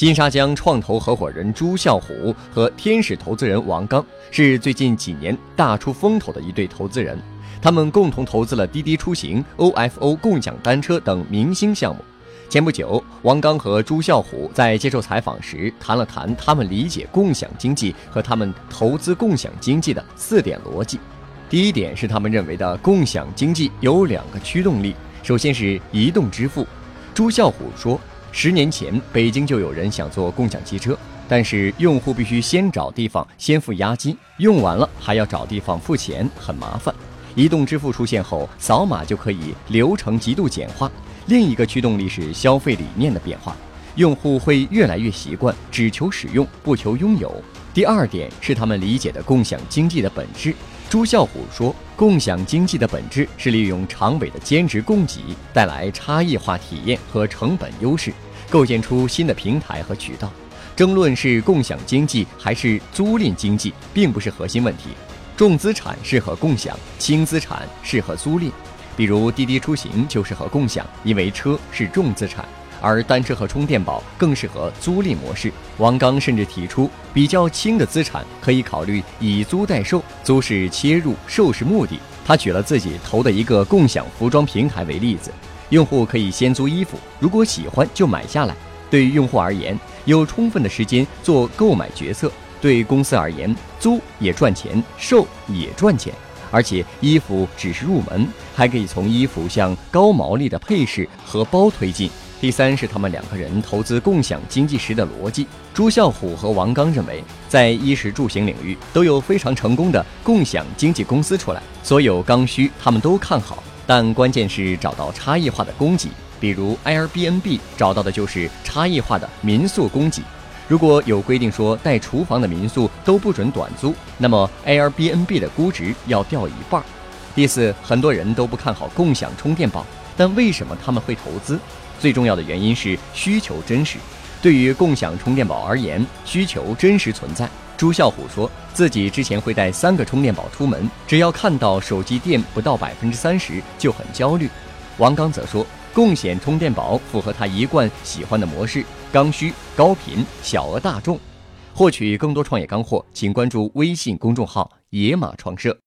金沙江创投合伙人朱啸虎和天使投资人王刚是最近几年大出风头的一对投资人，他们共同投资了滴滴出行、OFO 共享单车等明星项目。前不久，王刚和朱啸虎在接受采访时谈了谈他们理解共享经济和他们投资共享经济的四点逻辑。第一点是他们认为的共享经济有两个驱动力，首先是移动支付。朱啸虎说。十年前，北京就有人想做共享汽车，但是用户必须先找地方，先付押金，用完了还要找地方付钱，很麻烦。移动支付出现后，扫码就可以，流程极度简化。另一个驱动力是消费理念的变化，用户会越来越习惯只求使用，不求拥有。第二点是他们理解的共享经济的本质。朱啸虎说，共享经济的本质是利用长尾的兼职供给，带来差异化体验和成本优势，构建出新的平台和渠道。争论是共享经济还是租赁经济，并不是核心问题。重资产适合共享，轻资产适合租赁。比如滴滴出行就适合共享，因为车是重资产。而单车和充电宝更适合租赁模式。王刚甚至提出，比较轻的资产可以考虑以租代售，租是切入，售是目的。他举了自己投的一个共享服装平台为例子，用户可以先租衣服，如果喜欢就买下来。对于用户而言，有充分的时间做购买决策；对公司而言，租也赚钱，售也赚钱。而且衣服只是入门，还可以从衣服向高毛利的配饰和包推进。第三是他们两个人投资共享经济时的逻辑。朱啸虎和王刚认为，在衣食住行领域都有非常成功的共享经济公司出来，所有刚需他们都看好，但关键是找到差异化的供给。比如 Airbnb 找到的就是差异化的民宿供给。如果有规定说带厨房的民宿都不准短租，那么 Airbnb 的估值要掉一半。第四，很多人都不看好共享充电宝，但为什么他们会投资？最重要的原因是需求真实。对于共享充电宝而言，需求真实存在。朱啸虎说自己之前会带三个充电宝出门，只要看到手机电不到百分之三十就很焦虑。王刚则说，共享充电宝符合他一贯喜欢的模式：刚需、高频、小额大众。获取更多创业干货，请关注微信公众号“野马创社”。